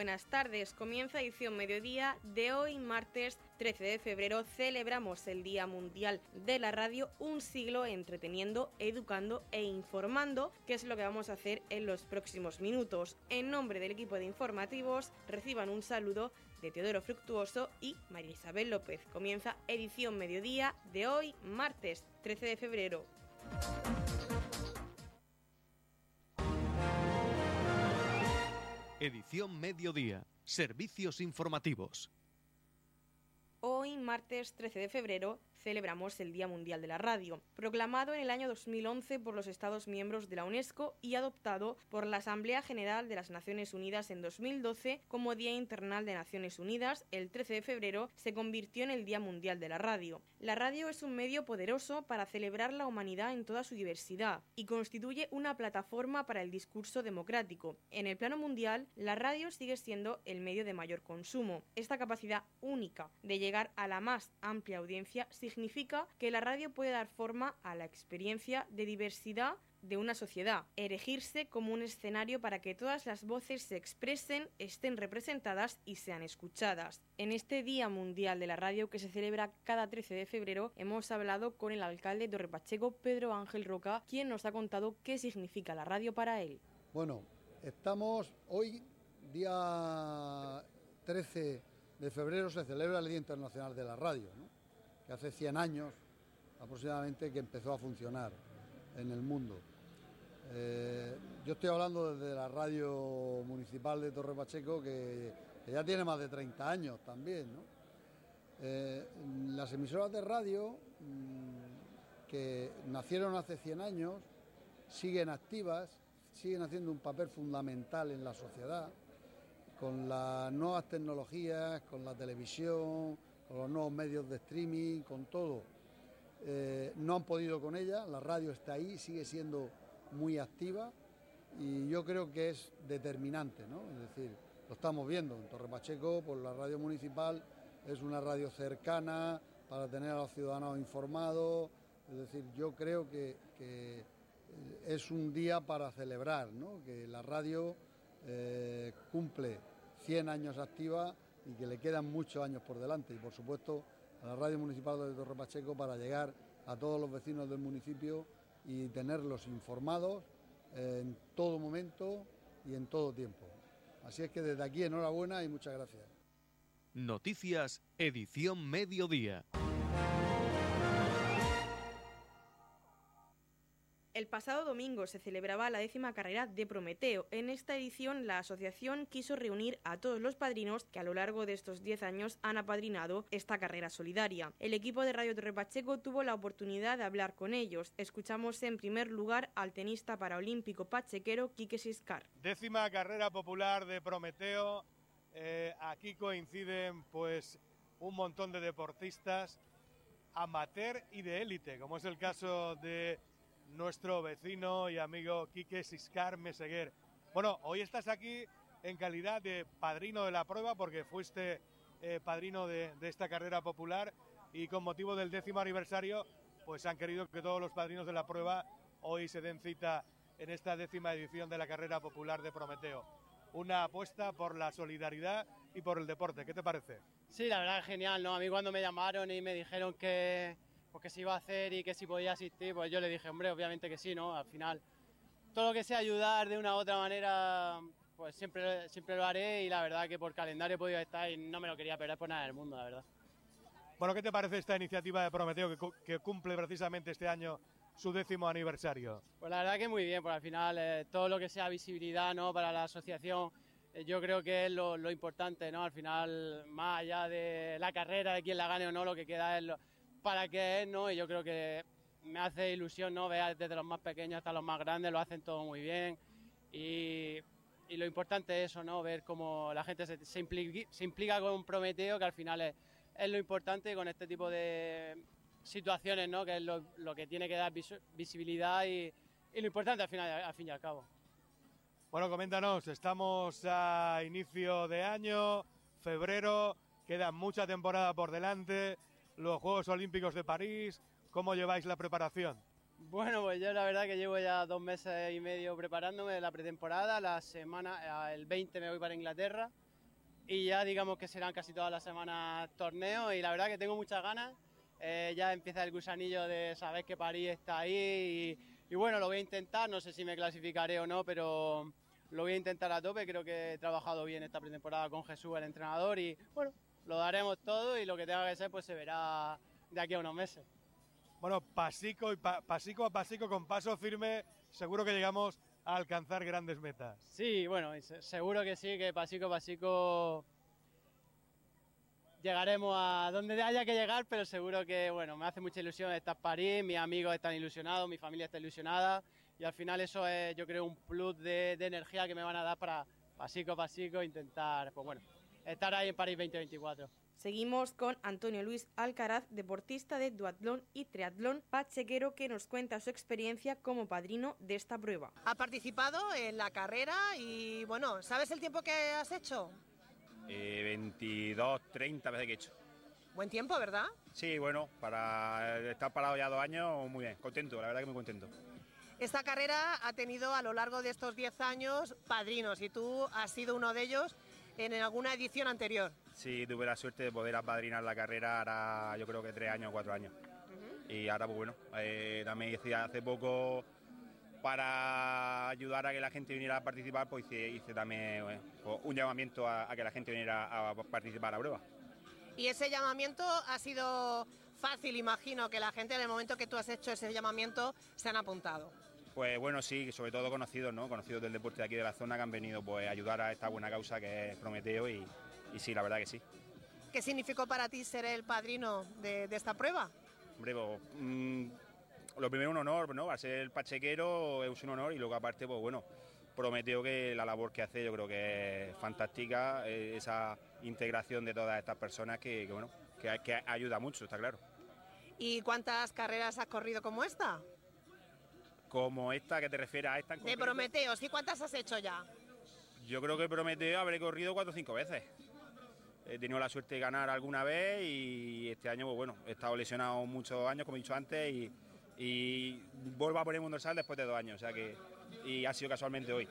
buenas tardes. Comienza edición mediodía de hoy, martes 13 de febrero. Celebramos el Día Mundial de la Radio, un siglo entreteniendo, educando e informando, que es lo que vamos a hacer en los próximos minutos. En nombre del equipo de informativos, reciban un saludo de Teodoro Fructuoso y María Isabel López. Comienza edición mediodía de hoy, martes 13 de febrero. Edición Mediodía. Servicios informativos. Hoy, martes 13 de febrero, celebramos el Día Mundial de la Radio, proclamado en el año 2011 por los Estados miembros de la UNESCO y adoptado por la Asamblea General de las Naciones Unidas en 2012 como Día Internacional de Naciones Unidas, el 13 de febrero se convirtió en el Día Mundial de la Radio. La radio es un medio poderoso para celebrar la humanidad en toda su diversidad y constituye una plataforma para el discurso democrático. En el plano mundial, la radio sigue siendo el medio de mayor consumo. Esta capacidad única de llegar a la más amplia audiencia significa que la radio puede dar forma a la experiencia de diversidad de una sociedad, erigirse como un escenario para que todas las voces se expresen, estén representadas y sean escuchadas. En este Día Mundial de la Radio que se celebra cada 13 de febrero, hemos hablado con el alcalde de Pacheco, Pedro Ángel Roca, quien nos ha contado qué significa la radio para él. Bueno, estamos hoy, día 13 de febrero, se celebra el Día Internacional de la Radio. ¿no? Que hace 100 años aproximadamente que empezó a funcionar en el mundo. Eh, yo estoy hablando desde la radio municipal de Torre Pacheco, que, ya tiene más de 30 años también. Eh, las emisoras de radio mm, que nacieron hace 100 años siguen activas, siguen haciendo un papel fundamental en la sociedad, con las nuevas tecnologías, con la televisión, con los nuevos medios de streaming, con todo. Eh, no han podido con ella, la radio está ahí, sigue siendo muy activa y yo creo que es determinante, ¿no? Es decir, lo estamos viendo en Torre Pacheco, por la radio municipal, es una radio cercana para tener a los ciudadanos informados, es decir, yo creo que, eh, es un día para celebrar, ¿no? Que la radio eh, cumple 100 años activa y que le quedan muchos años por delante y por supuesto a la radio municipal de Torre Pacheco para llegar a todos los vecinos del municipio y tenerlos informados en todo momento y en todo tiempo. Así es que desde aquí enhorabuena y muchas gracias. Noticias, edición. El pasado domingo se celebraba la décima carrera de Prometeo. En esta edición, la asociación quiso reunir a todos los padrinos que a lo largo de estos 10 años han apadrinado esta carrera solidaria. El equipo de Radio Torre Pacheco tuvo la oportunidad de hablar con ellos. Escuchamos en primer lugar al tenista paraolímpico pachequero Quique Siscar. Décima carrera popular de Prometeo. Eh, aquí coinciden pues un montón de deportistas amateur y de élite, como es el caso de nuestro vecino y amigo Quique Siscar Meseguer. Bueno, hoy estás aquí en calidad de padrino de la prueba porque fuiste eh, padrino de, esta carrera popular y con motivo del décimo aniversario pues han querido que todos los padrinos de la prueba hoy se den cita en esta décima edición de la carrera popular de Prometeo. Una apuesta por la solidaridad y por el deporte. ¿Qué te parece? Sí, la verdad genial, ¿no? A mí cuando me llamaron y me dijeron que, pues que se iba a hacer y que si podía asistir, pues yo le dije, hombre, obviamente que sí, ¿no? Al final, todo lo que sea ayudar de una u otra manera, pues siempre, siempre lo haré y la verdad que por calendario he podido estar y no me lo quería perder por nada del mundo, la verdad. Bueno, ¿qué te parece esta iniciativa de Prometeo que, cumple precisamente este año su décimo aniversario? Pues la verdad que muy bien, porque al final eh, todo lo que sea visibilidad ¿no? para la asociación eh, yo creo que es lo, lo, importante, ¿no? Al final, más allá de la carrera, de quién la gane o no, lo que queda es lo, para qué es, ¿no? Y yo creo que me hace ilusión, ¿no? Ver desde los más pequeños hasta los más grandes, lo hacen todo muy bien. Y, y lo importante es eso, ¿no? Ver cómo la gente se, se, implica, con un Prometeo, que al final es, es, lo importante con este tipo de situaciones, ¿no? Que es lo, lo que tiene que dar visibilidad y, y, lo importante al final, al fin y al cabo. Bueno, coméntanos, estamos a inicio de año, febrero, queda mucha temporada por delante los Juegos Olímpicos de París. ¿Cómo lleváis la preparación? Bueno, pues yo la verdad que llevo ya dos meses y medio preparándome de la pretemporada. La semana, el 20 me voy para Inglaterra y ya digamos que serán casi todas las semanas torneos y la verdad que tengo muchas ganas. Eh, ya empieza el gusanillo de saber que París está ahí y, bueno, lo voy a intentar, no sé si me clasificaré o no, pero lo voy a intentar a tope, creo que he trabajado bien esta pretemporada con Jesús, el entrenador, y bueno, lo daremos todo y lo que tenga que ser pues se verá de aquí a unos meses. Bueno, pasico, y pasico a pasico, con paso firme, seguro que llegamos a alcanzar grandes metas. Sí, bueno, seguro que sí, que pasico a pasico llegaremos a donde haya que llegar, pero seguro que, bueno, me hace mucha ilusión estar en París, mis amigos están ilusionados, mi familia está ilusionada y al final eso es, yo creo, un plus de, energía que me van a dar para pasico a pasico intentar, pues bueno, estar ahí en París 2024. Seguimos con Antonio Luis Alcaraz, deportista de duatlón y triatlón pachequero, que nos cuenta su experiencia como padrino de esta prueba. Ha participado en la carrera y, bueno, ¿sabes el tiempo que has hecho? 22, 30 veces que he hecho. Buen tiempo, ¿verdad? Sí, bueno, para estar parado ya dos años, muy bien, contento, la verdad que muy contento. Esta carrera ha tenido a lo largo de estos 10 años padrinos y tú has sido uno de ellos en alguna edición anterior. Sí, tuve la suerte de poder apadrinar la carrera ahora yo creo que tres años o cuatro años. Y ahora pues bueno, eh, también hice hace poco para ayudar a que la gente viniera a participar, pues hice, también eh, pues, un llamamiento a, que la gente viniera a participar a la prueba. Y ese llamamiento ha sido fácil, imagino, que la gente en el momento que tú has hecho ese llamamiento se han apuntado. Pues bueno, sí, sobre todo conocidos, ¿no? Conocidos del deporte de aquí de la zona que han venido pues, a ayudar a esta buena causa que es Prometeo y, sí, la verdad que sí. ¿Qué significó para ti ser el padrino de, esta prueba? Hombre, pues, mm, lo primero un honor, ¿no? A ser el pachequero es un honor y luego aparte, pues bueno, Prometeo que la labor que hace yo creo que es fantástica, eh, esa integración de todas estas personas que, bueno, que, ayuda mucho, está claro. ¿Y cuántas carreras has corrido como esta? Como esta, que te refieres a esta De Prometeo, ¿sí cuántas has hecho ya? Yo creo que Prometeo habré corrido cuatro o cinco veces. He tenido la suerte de ganar alguna vez y este año, pues bueno, he estado lesionado muchos años, como he dicho antes, y, y vuelvo a poner un dorsal después de dos años, o sea que y ha sido casualmente hoy.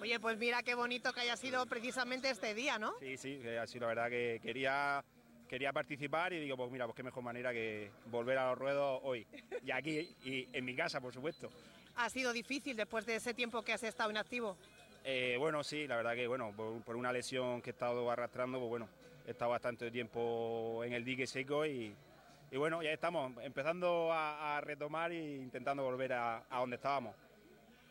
Oye, pues mira qué bonito que haya sido precisamente este día, ¿no? Sí, sí, ha sido la verdad que quería quería participar y digo, pues mira, pues qué mejor manera que volver a los ruedos hoy. Y aquí, y en mi casa, por supuesto. ¿Ha sido difícil después de ese tiempo que has estado inactivo? Eh, bueno, sí, la verdad que, bueno, por, una lesión que he estado arrastrando, pues bueno, he estado bastante tiempo en el dique seco y, bueno, ya estamos empezando a, retomar e intentando volver a, a donde estábamos.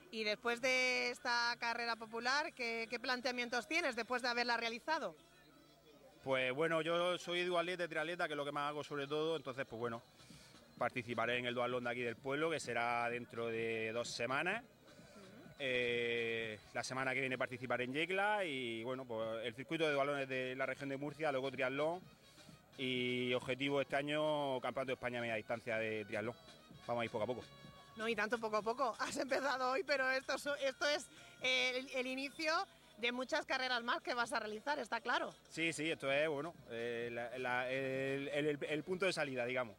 Y después de esta carrera popular, ¿qué, planteamientos tienes después de haberla realizado? Pues bueno, yo soy dualeta, triatleta, que es lo que más hago sobre todo, entonces pues bueno, participaré en el dualón de aquí del pueblo, que será dentro de dos semanas. Eh, la semana que viene participaré en Yecla y bueno, pues el circuito de dualones de la región de Murcia, luego triatlón y objetivo este año, Campeonato de España media distancia de triatlón. Vamos a ir poco a poco. No, y tanto poco a poco. Has empezado hoy, pero esto, esto es el, inicio de muchas carreras más que vas a realizar, está claro. Sí, sí, esto es, bueno, eh, el, punto de salida, digamos.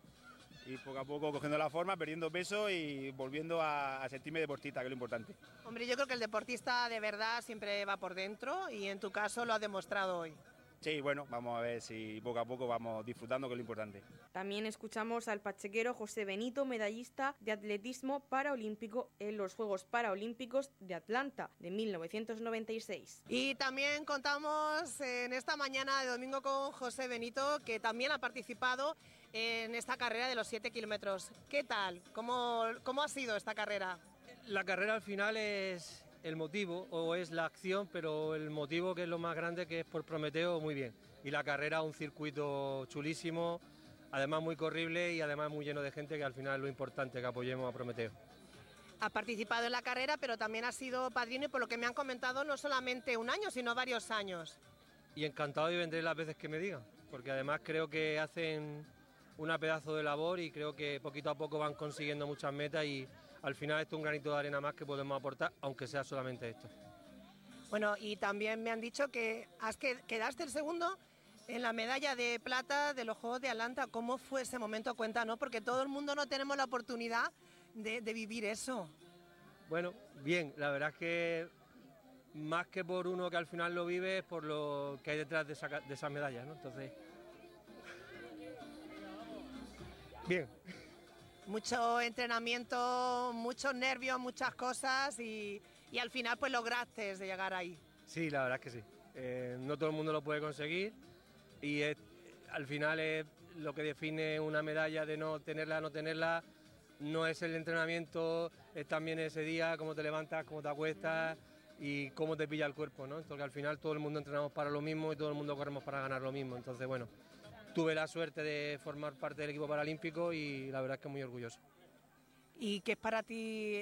Y poco a poco cogiendo la forma, perdiendo peso y volviendo a, a, sentirme deportista, que es lo importante. Hombre, yo creo que el deportista de verdad siempre va por dentro y en tu caso lo has demostrado hoy. Sí, bueno, vamos a ver si poco a poco vamos disfrutando, que es lo importante. También escuchamos al pachequero José Benito, medallista de atletismo paraolímpico en los Juegos Paraolímpicos de Atlanta de 1996. Y también contamos en esta mañana de domingo con José Benito, que también ha participado en esta carrera de los 7 kilómetros. ¿Qué tal? ¿Cómo, ¿Cómo ha sido esta carrera? La carrera al final es el motivo o es la acción, pero el motivo que es lo más grande que es por Prometeo, muy bien. Y la carrera, un circuito chulísimo, además muy corrible y además muy lleno de gente, que al final es lo importante que apoyemos a Prometeo. Ha participado en la carrera, pero también ha sido padrino y por lo que me han comentado no solamente un año, sino varios años. Y encantado y vendré las veces que me digan, porque además creo que hacen una pedazo de labor y creo que poquito a poco van consiguiendo muchas metas y al final esto es un granito de arena más que podemos aportar, aunque sea solamente esto. Bueno, y también me han dicho que has que quedaste el segundo en la medalla de plata de los Juegos de Atlanta. ¿Cómo fue ese momento? Cuéntanos, porque todo el mundo no tenemos la oportunidad de, vivir eso. Bueno, bien, la verdad es que más que por uno que al final lo vive, es por lo que hay detrás de, esa, de esas medallas, ¿no? Entonces, bien. Mucho entrenamiento, muchos nervios, muchas cosas y, y al final pues lograste de llegar ahí. Sí, la verdad es que sí. Eh, no todo el mundo lo puede conseguir y al final es lo que define una medalla de no tenerla, no tenerla. No es el entrenamiento, es también ese día, cómo te levantas, cómo te acuestas y cómo te pilla el cuerpo, ¿no? Entonces al final todo el mundo entrenamos para lo mismo y todo el mundo corremos para ganar lo mismo. Entonces, bueno, tuve la suerte de formar parte del equipo paralímpico y la verdad es que muy orgulloso. ¿Y qué es para ti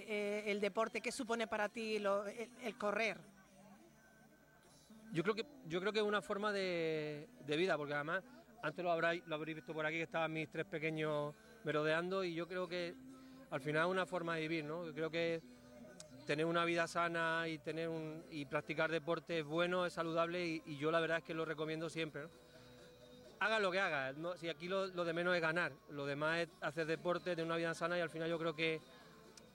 eh, el deporte? ¿Qué supone para ti lo- el, el correr? Yo creo que yo creo que es una forma de, de vida, porque además antes lo habréis, lo habréis visto por aquí que estaban mis tres pequeños merodeando y yo creo que al final es una forma de vivir, ¿no? Yo creo que tener una vida sana y tener un, y practicar deporte es bueno, es saludable y, y yo la verdad es que lo recomiendo siempre, ¿no? Haga lo que haga, ¿no? si aquí lo, lo de menos es ganar, lo demás es hacer deporte, tener una vida sana y al final yo creo que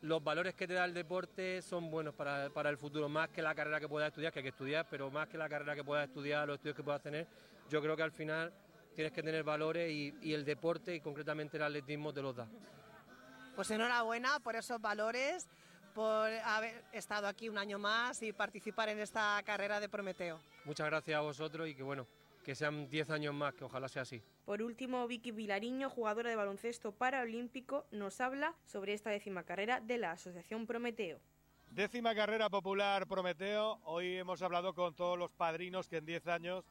los valores que te da el deporte son buenos para, para el futuro, más que la carrera que puedas estudiar, que hay que estudiar, pero más que la carrera que puedas estudiar, los estudios que puedas tener, yo creo que al final tienes que tener valores y, y el deporte y concretamente el atletismo te los da. Pues enhorabuena por esos valores, por haber estado aquí un año más y participar en esta carrera de Prometeo. Muchas gracias a vosotros y que bueno, que sean 10 años más, que ojalá sea así. Por último, Vicky Vilariño, jugadora de baloncesto paraolímpico, nos habla sobre esta décima carrera de la Asociación Prometeo. Décima carrera popular Prometeo. Hoy hemos hablado con todos los padrinos que en 10 años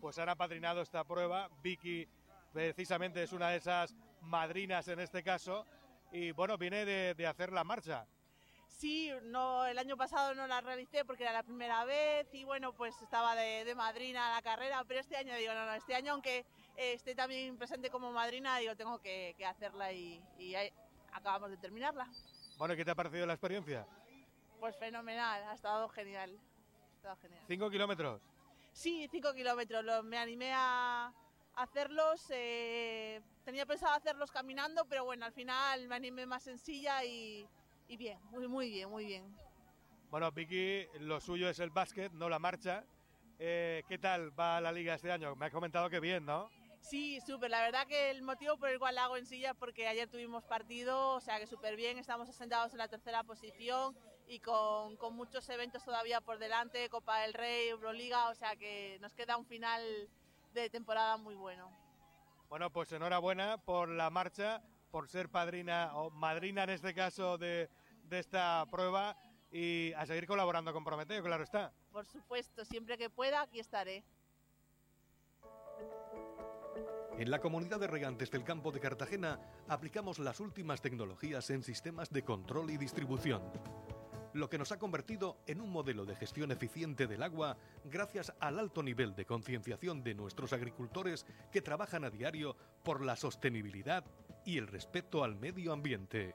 pues han apadrinado esta prueba. Vicky precisamente es una de esas madrinas en este caso. Y bueno, viene de, de hacer la marcha. Sí, no, el año pasado no la realicé porque era la primera vez y bueno, pues estaba de, de madrina la carrera, pero este año digo, no, no, este año aunque eh, esté también presente como madrina, digo, tengo que, que hacerla y, y ahí acabamos de terminarla. Bueno, ¿qué te ha parecido la experiencia? Pues fenomenal, ha estado genial. Ha estado genial. Cinco kilómetros. Sí, cinco kilómetros, lo- me animé a hacerlos, eh, tenía pensado hacerlos caminando, pero bueno, al final me animé más en silla y, y bien, muy, muy bien, muy bien. Bueno, Vicky, lo suyo es el básquet, no la marcha. Eh, ¿Qué tal va la liga este año? Me has comentado que bien, ¿no? Sí, súper. La verdad que el motivo por el cual la hago en silla es porque ayer tuvimos partido, o sea que súper bien. Estamos asentados en la tercera posición y con, con muchos eventos todavía por delante, Copa del Rey, Euroliga, o sea que nos queda un final de temporada muy bueno. Bueno, pues enhorabuena por la marcha, por ser padrina o madrina en este caso de, de esta prueba y a seguir colaborando con Prometeo, claro está. Por supuesto, siempre que pueda, aquí estaré. En la comunidad de regantes del campo de Cartagena aplicamos las últimas tecnologías en sistemas de control y distribución, lo que nos ha convertido en un modelo de gestión eficiente del agua gracias al alto nivel de concienciación de nuestros agricultores que trabajan a diario por la sostenibilidad y el respeto al medio ambiente.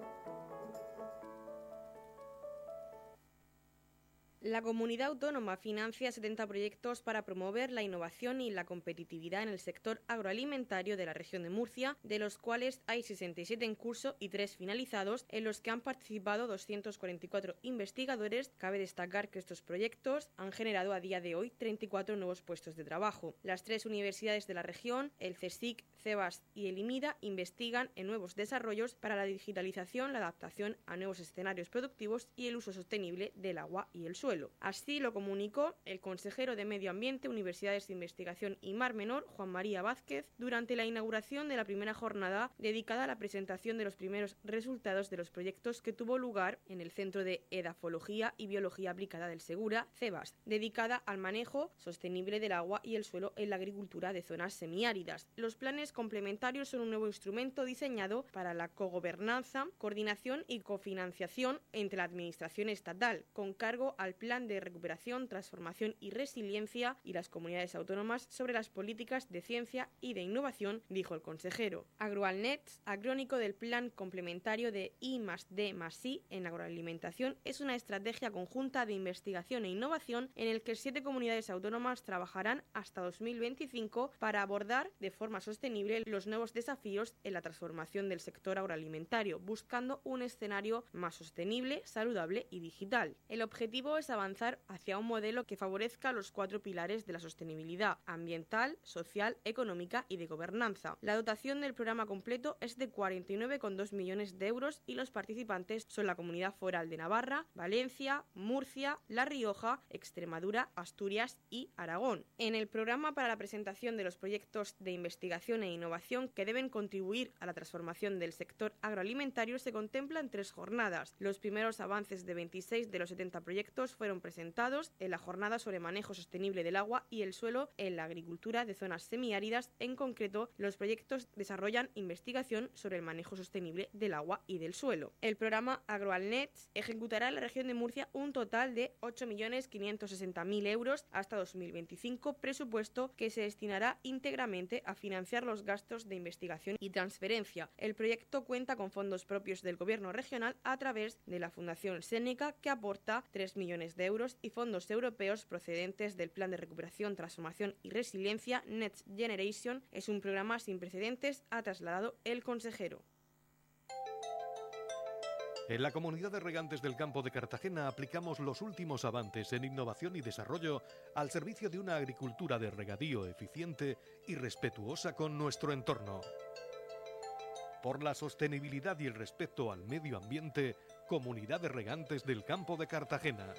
La comunidad autónoma financia 70 proyectos para promover la innovación y la competitividad en el sector agroalimentario de la región de Murcia, de los cuales hay 67 en curso y 3 finalizados, en los que han participado 244 investigadores. Cabe destacar que estos proyectos han generado a día de hoy 34 nuevos puestos de trabajo. Las tres universidades de la región, el CSIC, CEBAS y el IMIDA, investigan en nuevos desarrollos para la digitalización, la adaptación a nuevos escenarios productivos y el uso sostenible del agua y el Así lo comunicó el consejero de Medio Ambiente, Universidades de Investigación y Mar Menor, Juan María Vázquez, durante la inauguración de la primera jornada dedicada a la presentación de los primeros resultados de los proyectos que tuvo lugar en el Centro de Edafología y Biología Aplicada del Segura, CEBAS, dedicada al manejo sostenible del agua y el suelo en la agricultura de zonas semiáridas. Los planes complementarios son un nuevo instrumento diseñado para la cogobernanza, coordinación y cofinanciación entre la Administración estatal, con cargo al Plan de Recuperación, Transformación y Resiliencia y las comunidades autónomas sobre las políticas de ciencia y de innovación, dijo el consejero. AgroAlnet, acrónico del Plan Complementario de I más D más I en agroalimentación, es una estrategia conjunta de investigación e innovación en el que siete comunidades autónomas trabajarán hasta 2025 para abordar de forma sostenible los nuevos desafíos en la transformación del sector agroalimentario, buscando un escenario más sostenible, saludable y digital. El objetivo es avanzar hacia un modelo que favorezca los cuatro pilares de la sostenibilidad ambiental, social, económica y de gobernanza. La dotación del programa completo es de 49,2 millones de euros y los participantes son la Comunidad Foral de Navarra, Valencia, Murcia, La Rioja, Extremadura, Asturias y Aragón. En el programa para la presentación de los proyectos de investigación e innovación que deben contribuir a la transformación del sector agroalimentario se contemplan tres jornadas. Los primeros avances de 26 de los 70 proyectos fueron presentados en la jornada sobre manejo sostenible del agua y el suelo en la agricultura de zonas semiáridas. En concreto, los proyectos desarrollan investigación sobre el manejo sostenible del agua y del suelo. El programa AgroAlnet ejecutará en la región de Murcia un total de 8.560.000 euros hasta 2025, presupuesto que se destinará íntegramente a financiar los gastos de investigación y transferencia. El proyecto cuenta con fondos propios del Gobierno regional a través de la Fundación Seneca, que aporta 3 millones de euros, y fondos europeos procedentes del Plan de Recuperación, Transformación y Resiliencia Next Generation. Es un programa sin precedentes, ha trasladado el consejero. En la comunidad de regantes del campo de Cartagena aplicamos los últimos avances en innovación y desarrollo al servicio de una agricultura de regadío eficiente y respetuosa con nuestro entorno. Por la sostenibilidad y el respeto al medio ambiente, Comunidad de Regantes del Campo de Cartagena.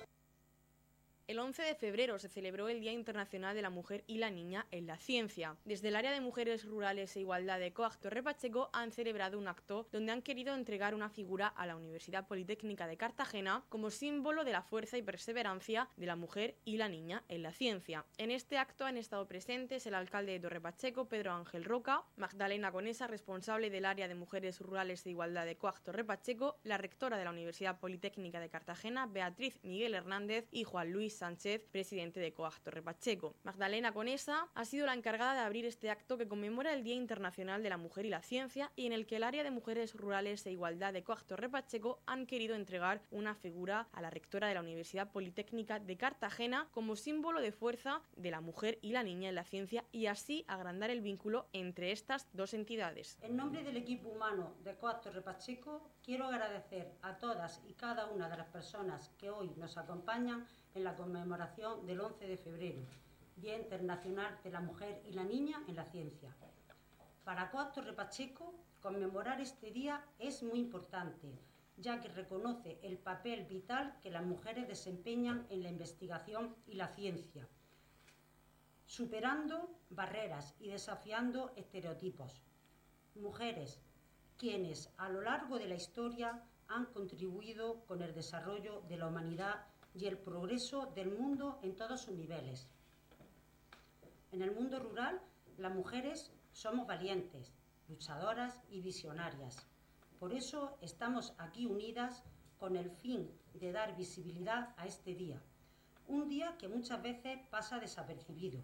El 11 de febrero se celebró el Día Internacional de la Mujer y la Niña en la Ciencia. Desde el área de Mujeres Rurales e Igualdad de COAG Torre Pacheco han celebrado un acto donde han querido entregar una figura a la Universidad Politécnica de Cartagena como símbolo de la fuerza y perseverancia de la mujer y la niña en la ciencia. En este acto han estado presentes el alcalde de Torre Pacheco, Pedro Ángel Roca, Magdalena Conesa, responsable del área de Mujeres Rurales e Igualdad de COAG Torre Pacheco, la rectora de la Universidad Politécnica de Cartagena, Beatriz Miguel Hernández y Juan Luis Sánchez, presidente de COAG Torre Pacheco. Magdalena Conesa ha sido la encargada de abrir este acto que conmemora el Día Internacional de la Mujer y la Ciencia y en el que el área de Mujeres Rurales e Igualdad de COAG Torre Pacheco han querido entregar una figura a la rectora de la Universidad Politécnica de Cartagena como símbolo de fuerza de la mujer y la niña en la ciencia y así agrandar el vínculo entre estas dos entidades. En nombre del equipo humano de COAG Torre Pacheco, quiero agradecer a todas y cada una de las personas que hoy nos acompañan en la conmemoración del 11 de febrero, Día Internacional de la Mujer y la Niña en la Ciencia. Para Coac Torre Pacheco, conmemorar este día es muy importante, ya que reconoce el papel vital que las mujeres desempeñan en la investigación y la ciencia, superando barreras y desafiando estereotipos. Mujeres, quienes a lo largo de la historia han contribuido con el desarrollo de la humanidad y el progreso del mundo en todos sus niveles. En el mundo rural, las mujeres somos valientes, luchadoras y visionarias. Por eso estamos aquí unidas con el fin de dar visibilidad a este día, un día que muchas veces pasa desapercibido.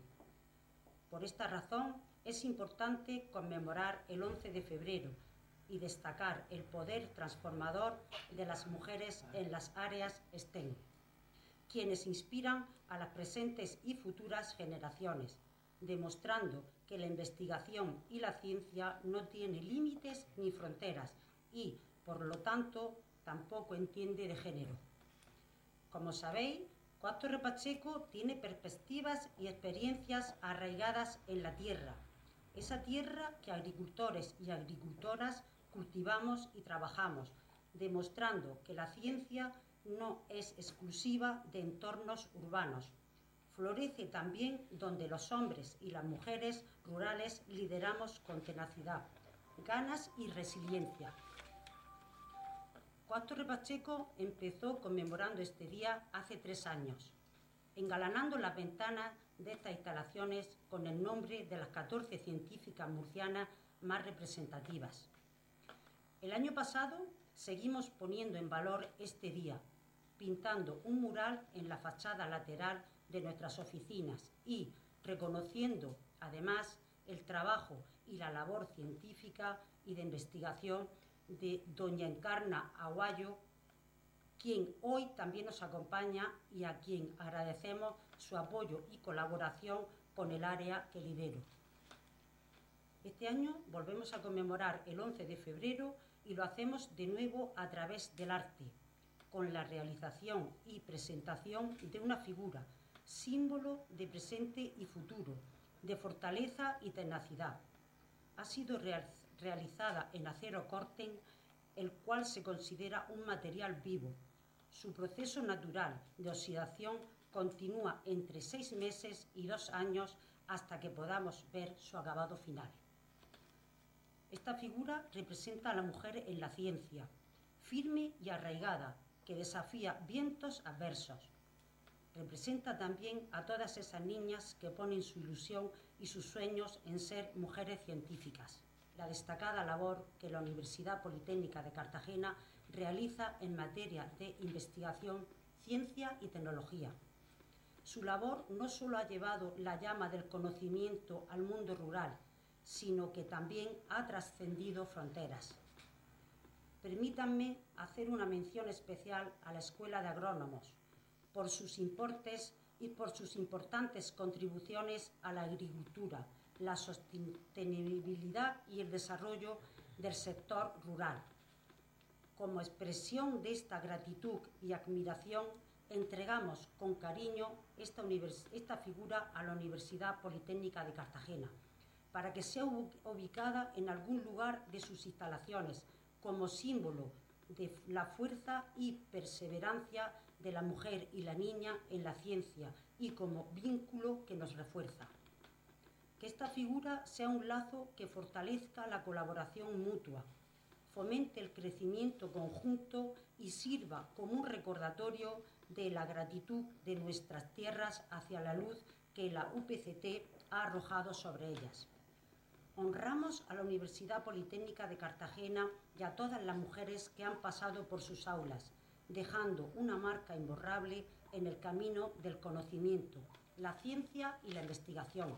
Por esta razón es importante conmemorar el 11 de febrero y destacar el poder transformador de las mujeres en las áreas STEM quienes inspiran a las presentes y futuras generaciones, demostrando que la investigación y la ciencia no tiene límites ni fronteras y, por lo tanto, tampoco entiende de género. Como sabéis, Cuarto Repacheco tiene perspectivas y experiencias arraigadas en la tierra, esa tierra que agricultores y agricultoras cultivamos y trabajamos, demostrando que la ciencia no es exclusiva de entornos urbanos. Florece también donde los hombres y las mujeres rurales lideramos con tenacidad, ganas y resiliencia. Cuatro Repacheco empezó conmemorando este día hace tres años, engalanando las ventanas de estas instalaciones con el nombre de las 14 científicas murcianas más representativas. El año pasado seguimos poniendo en valor este día pintando un mural en la fachada lateral de nuestras oficinas y reconociendo además el trabajo y la labor científica y de investigación de doña Encarna Aguayo, quien hoy también nos acompaña y a quien agradecemos su apoyo y colaboración con el área que lidero. Este año volvemos a conmemorar el 11 de febrero y lo hacemos de nuevo a través del arte, con la realización y presentación de una figura, símbolo de presente y futuro, de fortaleza y tenacidad. Ha sido realizada en acero corten, el cual se considera un material vivo. Su proceso natural de oxidación continúa entre seis meses y dos años hasta que podamos ver su acabado final. Esta figura representa a la mujer en la ciencia, firme y arraigada, que desafía vientos adversos. Representa también a todas esas niñas que ponen su ilusión y sus sueños en ser mujeres científicas. La destacada labor que la Universidad Politécnica de Cartagena realiza en materia de investigación, ciencia y tecnología. Su labor no solo ha llevado la llama del conocimiento al mundo rural, sino que también ha trascendido fronteras. Permítanme hacer una mención especial a la Escuela de Agrónomos por sus importes y por sus importantes contribuciones a la agricultura, la sostenibilidad y el desarrollo del sector rural. Como expresión de esta gratitud y admiración, entregamos con cariño esta, esta figura a la Universidad Politécnica de Cartagena, para que sea ubicada en algún lugar de sus instalaciones como símbolo de la fuerza y perseverancia de la mujer y la niña en la ciencia y como vínculo que nos refuerza. Que esta figura sea un lazo que fortalezca la colaboración mutua, fomente el crecimiento conjunto y sirva como un recordatorio de la gratitud de nuestras tierras hacia la luz que la UPCT ha arrojado sobre ellas. Honramos a la Universidad Politécnica de Cartagena y a todas las mujeres que han pasado por sus aulas, dejando una marca imborrable en el camino del conocimiento, la ciencia y la investigación.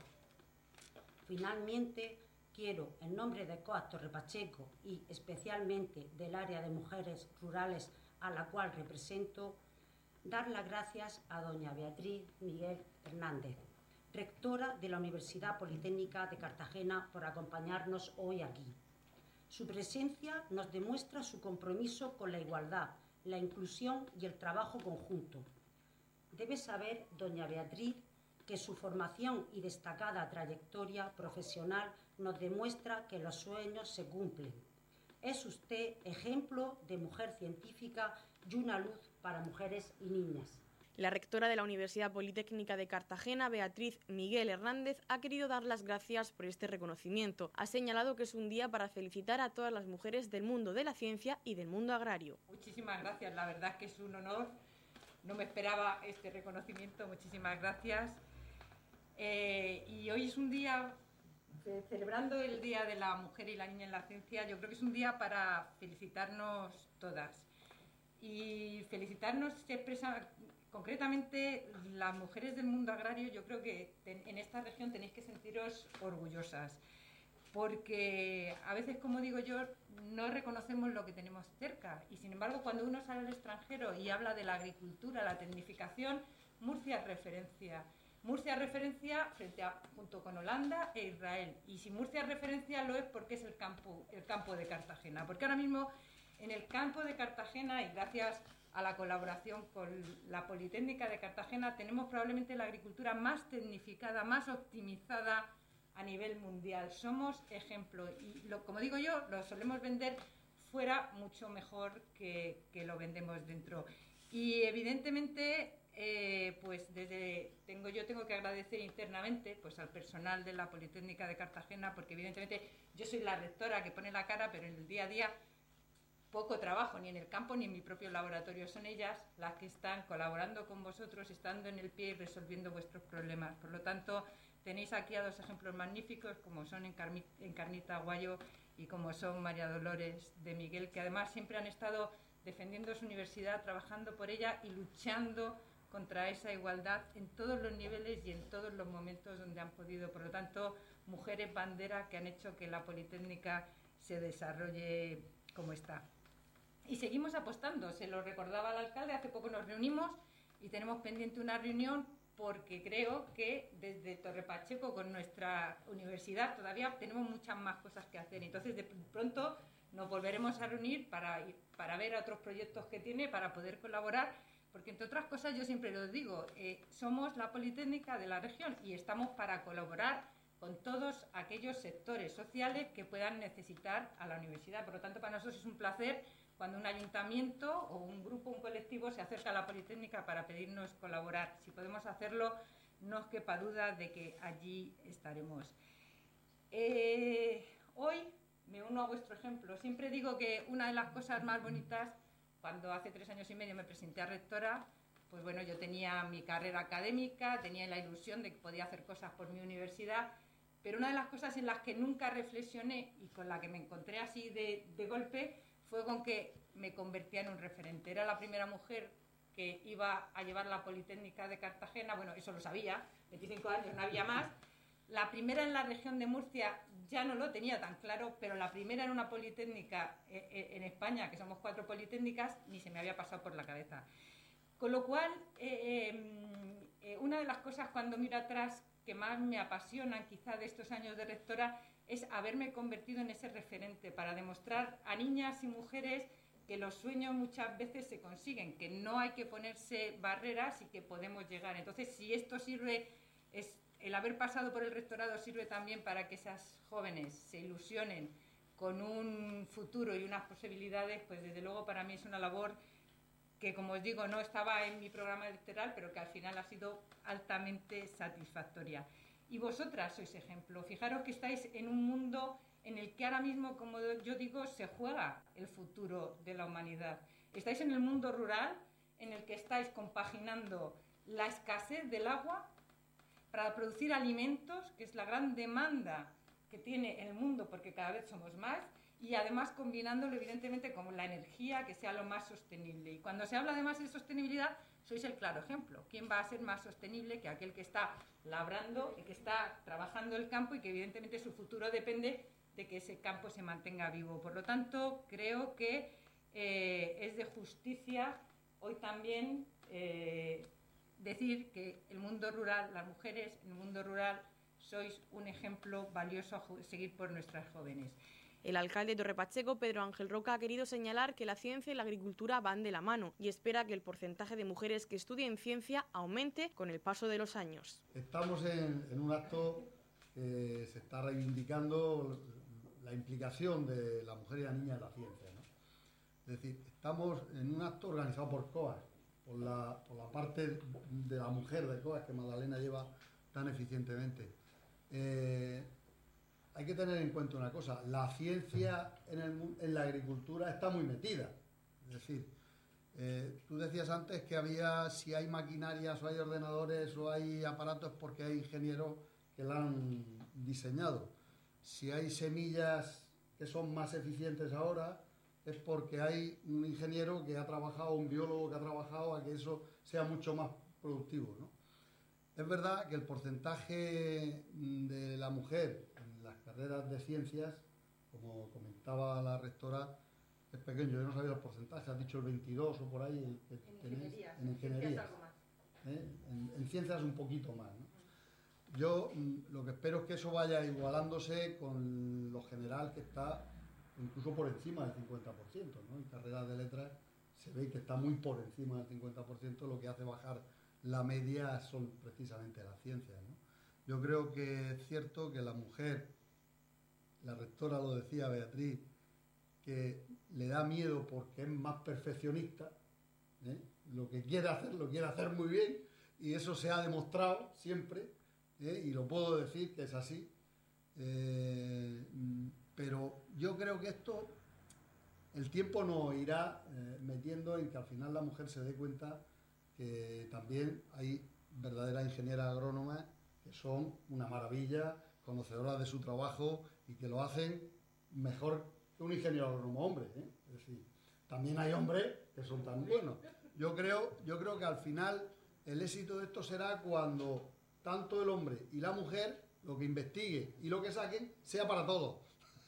Finalmente, quiero, en nombre de COAT Torre Pacheco y especialmente del área de mujeres rurales a la cual represento, dar las gracias a doña Beatriz Miguel Hernández, rectora de la Universidad Politécnica de Cartagena, por acompañarnos hoy aquí. Su presencia nos demuestra su compromiso con la igualdad, la inclusión y el trabajo conjunto. Debe saber, doña Beatriz, que su formación y destacada trayectoria profesional nos demuestra que los sueños se cumplen. Es usted ejemplo de mujer científica y una luz para mujeres y niñas. La rectora de la Universidad Politécnica de Cartagena, Beatriz Miguel Hernández, ha querido dar las gracias por este reconocimiento. Ha señalado que es un día para felicitar a todas las mujeres del mundo de la ciencia y del mundo agrario. Muchísimas gracias, la verdad es que es un honor. No me esperaba este reconocimiento, muchísimas gracias. Eh, y hoy es un día, celebrando el Día de la Mujer y la Niña en la Ciencia, yo creo que es un día para felicitarnos todas. Y felicitarnos se expresa concretamente las mujeres del mundo agrario, yo creo que en esta región tenéis que sentiros orgullosas, porque a veces, como digo yo, no reconocemos lo que tenemos cerca y sin embargo cuando uno sale al extranjero y habla de la agricultura, la tecnificación, Murcia es referencia. Murcia es referencia frente a, junto con Holanda e Israel. Y si Murcia es referencia lo es porque es el campo, el campo de Cartagena. Porque ahora mismo en el campo de Cartagena, y gracias a la colaboración con la Politécnica de Cartagena, tenemos probablemente la agricultura más tecnificada, más optimizada a nivel mundial. Somos ejemplo y, lo, como digo yo, lo solemos vender fuera mucho mejor que, lo vendemos dentro. Y evidentemente, eh, pues desde tengo yo tengo que agradecer internamente pues al personal de la Politécnica de Cartagena, porque evidentemente yo soy la rectora que pone la cara, pero en el día a día poco trabajo ni en el campo ni en mi propio laboratorio. Son ellas las que están colaborando con vosotros, estando en el pie y resolviendo vuestros problemas. Por lo tanto, tenéis aquí a dos ejemplos magníficos, como son Encarnita Guayo y como son María Dolores de Miguel, que además siempre han estado defendiendo su universidad, trabajando por ella y luchando contra esa igualdad en todos los niveles y en todos los momentos donde han podido. Por lo tanto, mujeres bandera que han hecho que la Politécnica se desarrolle como está. Y seguimos apostando, se lo recordaba el alcalde, hace poco nos reunimos y tenemos pendiente una reunión porque creo que desde Torre Pacheco con nuestra universidad todavía tenemos muchas más cosas que hacer. Entonces, de pronto nos volveremos a reunir para, para ver otros proyectos que tiene, para poder colaborar, porque entre otras cosas yo siempre lo digo, eh, somos la Politécnica de la región y estamos para colaborar con todos aquellos sectores sociales que puedan necesitar a la universidad. Por lo tanto, para nosotros es un placer cuando un ayuntamiento o un grupo, un colectivo se acerca a la Politécnica para pedirnos colaborar. Si podemos hacerlo, no os quepa duda de que allí estaremos. Eh, hoy me uno a vuestro ejemplo. Siempre digo que una de las cosas más bonitas, cuando hace tres años y medio me presenté a rectora, pues bueno, yo tenía mi carrera académica, tenía la ilusión de que podía hacer cosas por mi universidad, pero una de las cosas en las que nunca reflexioné y con la que me encontré así de, de golpe fue con que me convertía en un referente. Era la primera mujer que iba a llevar la Politécnica de Cartagena, bueno, eso lo sabía, 25 años, no había más. La primera en la región de Murcia ya no lo tenía tan claro, pero la primera en una Politécnica eh, eh, en España, que somos cuatro Politécnicas, ni se me había pasado por la cabeza. Con lo cual, eh, em, una de las cosas cuando miro atrás que más me apasionan quizá de estos años de rectora es haberme convertido en ese referente para demostrar a niñas y mujeres que los sueños muchas veces se consiguen, que no hay que ponerse barreras y que podemos llegar. Entonces, si esto sirve, es, el haber pasado por el rectorado sirve también para que esas jóvenes se ilusionen con un futuro y unas posibilidades, pues desde luego para mí es una labor que, como os digo, no estaba en mi programa electoral, pero que al final ha sido altamente satisfactoria. Y vosotras sois ejemplo. Fijaros que estáis en un mundo en el que ahora mismo, como yo digo, se juega el futuro de la humanidad. Estáis en el mundo rural en el que estáis compaginando la escasez del agua para producir alimentos, que es la gran demanda que tiene el mundo porque cada vez somos más, y además combinándolo evidentemente con la energía que sea lo más sostenible. Y cuando se habla además de sostenibilidad, sois el claro ejemplo. ¿Quién va a ser más sostenible que aquel que está labrando y que está trabajando el campo y que evidentemente su futuro depende de que ese campo se mantenga vivo? Por lo tanto, creo que eh, es de justicia hoy también eh, decir que el mundo rural, las mujeres en el mundo rural, sois un ejemplo valioso a seguir por nuestras jóvenes. El alcalde de Torrepacheco, Pedro Ángel Roca, ha querido señalar que la ciencia y la agricultura van de la mano y espera que el porcentaje de mujeres que estudien ciencia aumente con el paso de los años. Estamos en, un acto que se está reivindicando la implicación de la mujer y la niña en la ciencia. Es decir, estamos en un acto organizado por COAS, por la, parte de la mujer de COAS que Magdalena lleva tan eficientemente. Eh, hay que tener en cuenta una cosa, la ciencia en, la agricultura está muy metida. Es decir, eh, tú decías antes que había, si hay maquinarias o hay ordenadores o hay aparatos porque hay ingenieros que la han diseñado. Si hay semillas que son más eficientes ahora, es porque hay un ingeniero que ha trabajado, un biólogo que ha trabajado a que eso sea mucho más productivo. Es verdad que el porcentaje de la mujer carreras de ciencias, como comentaba la rectora, es pequeño. Yo no sabía los porcentajes, has dicho el 22 o por ahí. en ingeniería. En ingeniería. ¿eh? En, ciencias un poquito más. Yo mm, lo que espero es que eso vaya igualándose con lo general que está incluso por encima del 50%. ¿no? En carreras de letras se ve que está muy por encima del 50%, lo que hace bajar la media son precisamente las ciencias. Yo creo que es cierto que la mujer la rectora lo decía Beatriz, que le da miedo porque es más perfeccionista, ¿eh? lo que quiere hacer lo quiere hacer muy bien y eso se ha demostrado siempre ¿eh? y lo puedo decir que es así. Eh, pero yo creo que esto, el tiempo nos irá metiendo en que al final la mujer se dé cuenta que también hay verdaderas ingenieras agrónomas son una maravilla, conocedoras de su trabajo y que lo hacen mejor que un ingeniero agrónomo hombre. ¿eh? Es decir, también hay hombres que son tan buenos. Yo creo, yo creo que al final el éxito de esto será cuando tanto el hombre y la mujer, lo que investigue y lo que saquen, sea para todos.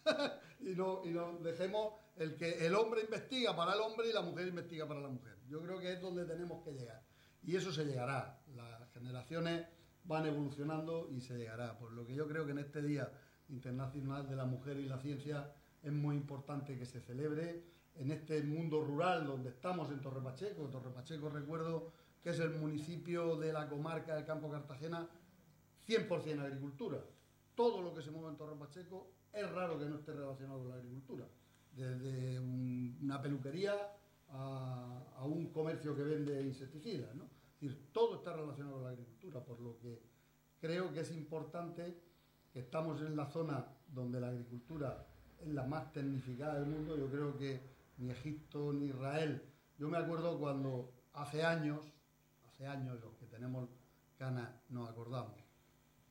y, y no dejemos el que el hombre investiga para el hombre y la mujer investiga para la mujer. Yo creo que es donde tenemos que llegar. Y eso se llegará. Las generaciones van evolucionando y se llegará. Por lo que yo creo que en este Día Internacional de la Mujer y la Ciencia es muy importante que se celebre en este mundo rural donde estamos en Torre Pacheco. Torre Pacheco recuerdo que es el municipio de la comarca del Campo Cartagena 100% agricultura. Todo lo que se mueve en Torre Pacheco es raro que no esté relacionado con la agricultura. Desde una peluquería a, un comercio que vende insecticidas. ¿no? Decir, todo está relacionado con la agricultura, por lo que creo que es importante que estamos en la zona donde la agricultura es la más tecnificada del mundo. Yo creo que ni Egipto ni Israel. Yo me acuerdo cuando hace años, hace años los que tenemos canas nos acordamos.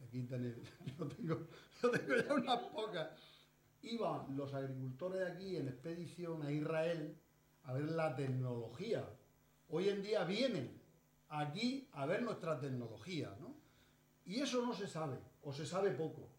Aquí tenéis, yo tengo, yo tengo ya unas pocas. Iban los agricultores de aquí en expedición a Israel a ver la tecnología. Hoy en día vienen aquí a ver nuestra tecnología, ¿no? Y eso no se sabe, o se sabe poco.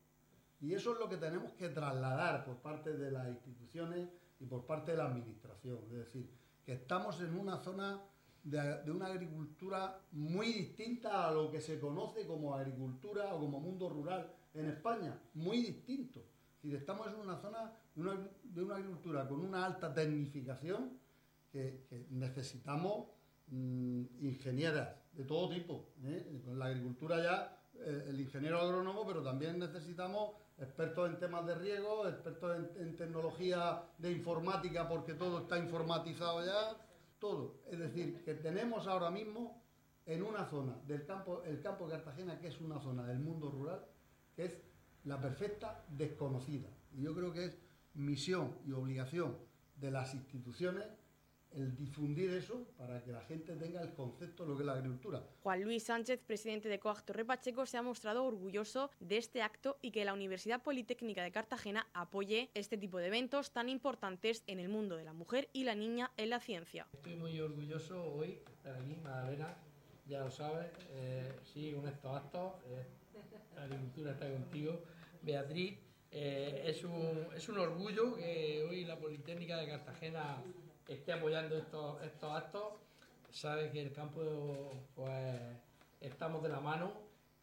Y eso es lo que tenemos que trasladar por parte de las instituciones y por parte de la administración. Es decir, que estamos en una zona de, una agricultura muy distinta a lo que se conoce como agricultura o como mundo rural en España. Muy distinto. Decir, estamos en una zona de una, agricultura con una alta tecnificación que, necesitamos mm, ingenieras de todo tipo. ¿eh? Con la agricultura ya eh, el ingeniero agrónomo, pero también necesitamos expertos en temas de riego, expertos en, tecnología de informática, porque todo está informatizado ya, todo. Es decir, que tenemos ahora mismo en una zona del campo, el campo de Cartagena, que es una zona del mundo rural, que es la perfecta desconocida. Y yo creo que es misión y obligación de las instituciones el difundir eso para que la gente tenga el concepto de lo que es la agricultura. Juan Luis Sánchez, presidente de COAG Torre Pacheco, se ha mostrado orgulloso de este acto y que la Universidad Politécnica de Cartagena apoye este tipo de eventos tan importantes en el mundo de la mujer y la niña en la ciencia. Estoy muy orgulloso hoy de estar aquí, Magdalena, ya lo sabes, eh, sí, con estos actos, eh, la agricultura está contigo. Beatriz, eh, es, un, es un orgullo que hoy la Politécnica de Cartagena esté apoyando estos, estos actos, sabe que el campo, pues, estamos de la mano,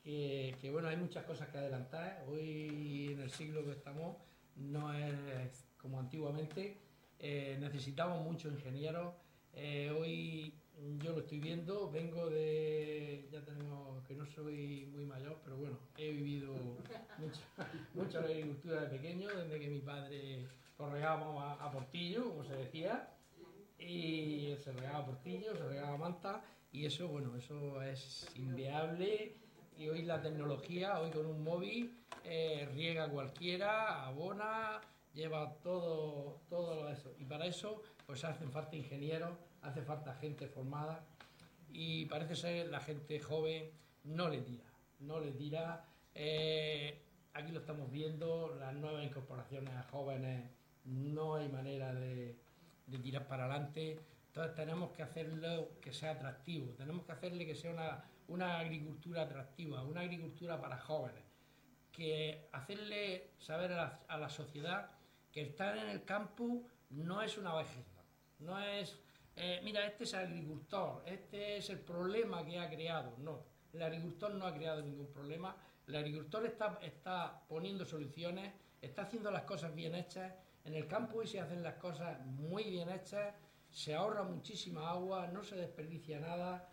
que, bueno, hay muchas cosas que adelantar. Hoy, en el siglo que estamos, no es como antiguamente. Eh, necesitamos muchos ingenieros. Eh, hoy yo lo estoy viendo, vengo de, ya tenemos, que no soy muy mayor, pero bueno, he vivido mucho, mucho la agricultura de pequeño, desde que mi padre corregábamos a, a portillo, como se decía, y se regaba portillo, se regaba manta y eso, bueno, eso es inviable y hoy la tecnología, hoy con un móvil, eh, riega cualquiera, abona, lleva todo, todo eso. Y para eso, pues hacen falta ingenieros, hace falta gente formada y parece ser la gente joven no le tira, no le tira. Eh, aquí lo estamos viendo, las nuevas incorporaciones a jóvenes, no hay manera de, de tirar para adelante. Entonces tenemos que hacerlo que sea atractivo, tenemos que hacerle que sea una, una agricultura atractiva, una agricultura para jóvenes, que hacerle saber a la, sociedad que estar en el campo no es una vejez, no es, eh, mira, este es el agricultor, este es el problema que ha creado, no, el agricultor no ha creado ningún problema, el agricultor está, está poniendo soluciones, está haciendo las cosas bien hechas en el campo hoy se hacen las cosas muy bien hechas, se ahorra muchísima agua, no se desperdicia nada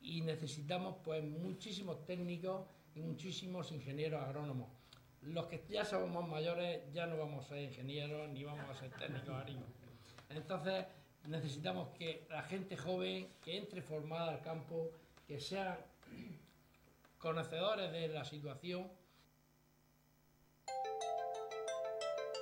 y necesitamos pues muchísimos técnicos y muchísimos ingenieros agrónomos. Los que ya somos mayores ya no vamos a ser ingenieros ni vamos a ser técnicos agrícolas. Entonces necesitamos que la gente joven que entre formada al campo, que sean conocedores de la situación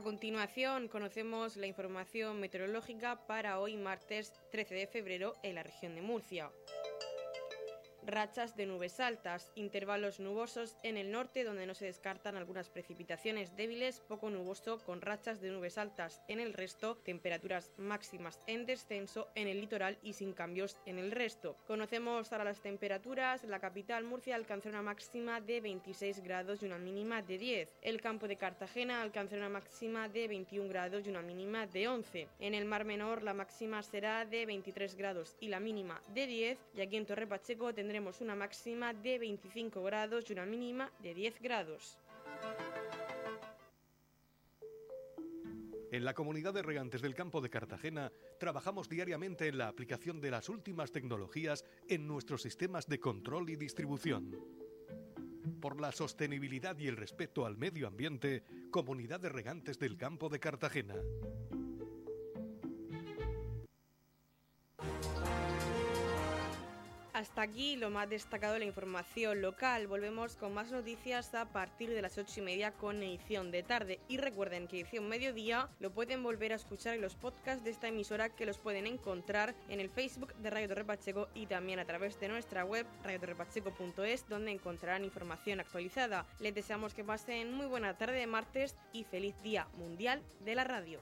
A continuación conocemos la información meteorológica para hoy martes 13 de febrero en la región de Murcia rachas de nubes altas, intervalos nubosos en el norte donde no se descartan algunas precipitaciones débiles, poco nuboso con rachas de nubes altas en el resto, temperaturas máximas en descenso en el litoral y sin cambios en el resto. Conocemos ahora las temperaturas, la capital Murcia alcanzó una máxima de 26 grados y una mínima de 10. El campo de Cartagena alcanzó una máxima de 21 grados y una mínima de 11. En el Mar Menor la máxima será de 23 grados y la mínima de 10 y aquí en Torre Pacheco tendremos una máxima de 25 grados y una mínima de 10 grados. En la comunidad de regantes del campo de Cartagena trabajamos diariamente en la aplicación de las últimas tecnologías en nuestros sistemas de control y distribución. Por la sostenibilidad y el respeto al medio ambiente, Comunidad de Regantes del Campo de Cartagena. Hasta aquí lo más destacado de la información local. Volvemos con más noticias a partir de las ocho y media con edición de tarde. Y recuerden que edición mediodía lo pueden volver a escuchar en los podcasts de esta emisora que los pueden encontrar en el Facebook de Radio Torre Pacheco y también a través de nuestra web radiotorrepacheco.es donde encontrarán información actualizada. Les deseamos que pasen muy buena tarde de martes y feliz Día Mundial de la Radio.